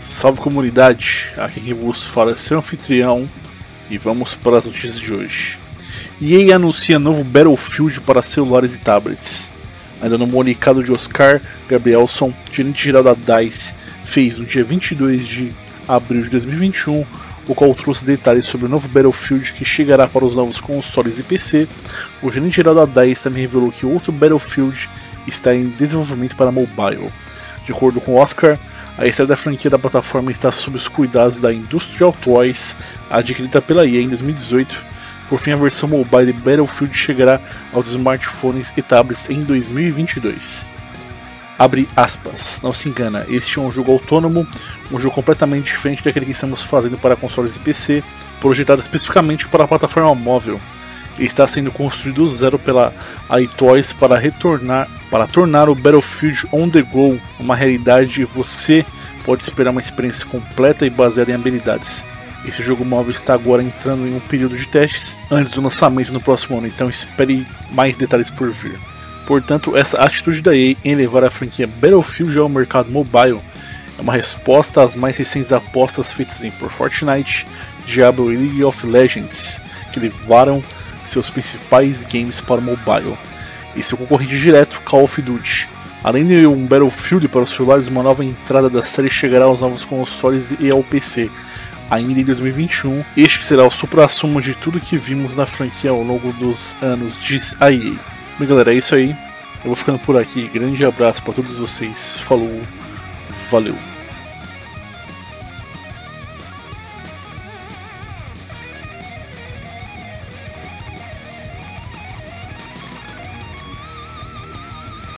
Salve comunidade, aqui quem vos fala é seu anfitrião e vamos para as notícias de hoje. EA anuncia novo Battlefield para celulares e tablets. Ainda no comunicado de Oscar Gabrielson, gerente geral da DICE, fez no dia 22 de abril de 2021, o qual trouxe detalhes sobre o novo Battlefield que chegará para os novos consoles e PC. O gerente geral da DICE também revelou que outro Battlefield está em desenvolvimento para mobile. De acordo com Oscar, a estreia da franquia da plataforma está sob os cuidados da Industrial Toys, adquirida pela EA em 2018. Por fim, a versão mobile de Battlefield chegará aos smartphones e tablets em 2022. Abre aspas, não se engana, este é um jogo autônomo, um jogo completamente diferente daquele que estamos fazendo para consoles e PC, projetado especificamente para a plataforma móvel. Está sendo construído do zero pela iToys para retornar para tornar o Battlefield on the go uma realidade você pode esperar uma experiência completa e baseada em habilidades. Esse jogo móvel está agora entrando em um período de testes antes do lançamento no próximo ano, então espere mais detalhes por vir. Portanto, essa atitude da EA em levar a franquia Battlefield ao mercado mobile é uma resposta às mais recentes apostas feitas em por Fortnite, Diablo e League of Legends, que levaram seus principais games para o mobile. E seu concorrente direto, Call of Duty. Além de um Battlefield para os celulares, uma nova entrada da série chegará aos novos consoles e ao PC, ainda em 2021. Este será o supra-sumo de tudo que vimos na franquia ao longo dos anos, diz a EA. Bem, galera, é isso aí. Eu vou ficando por aqui. Grande abraço para todos vocês. Falou, valeu.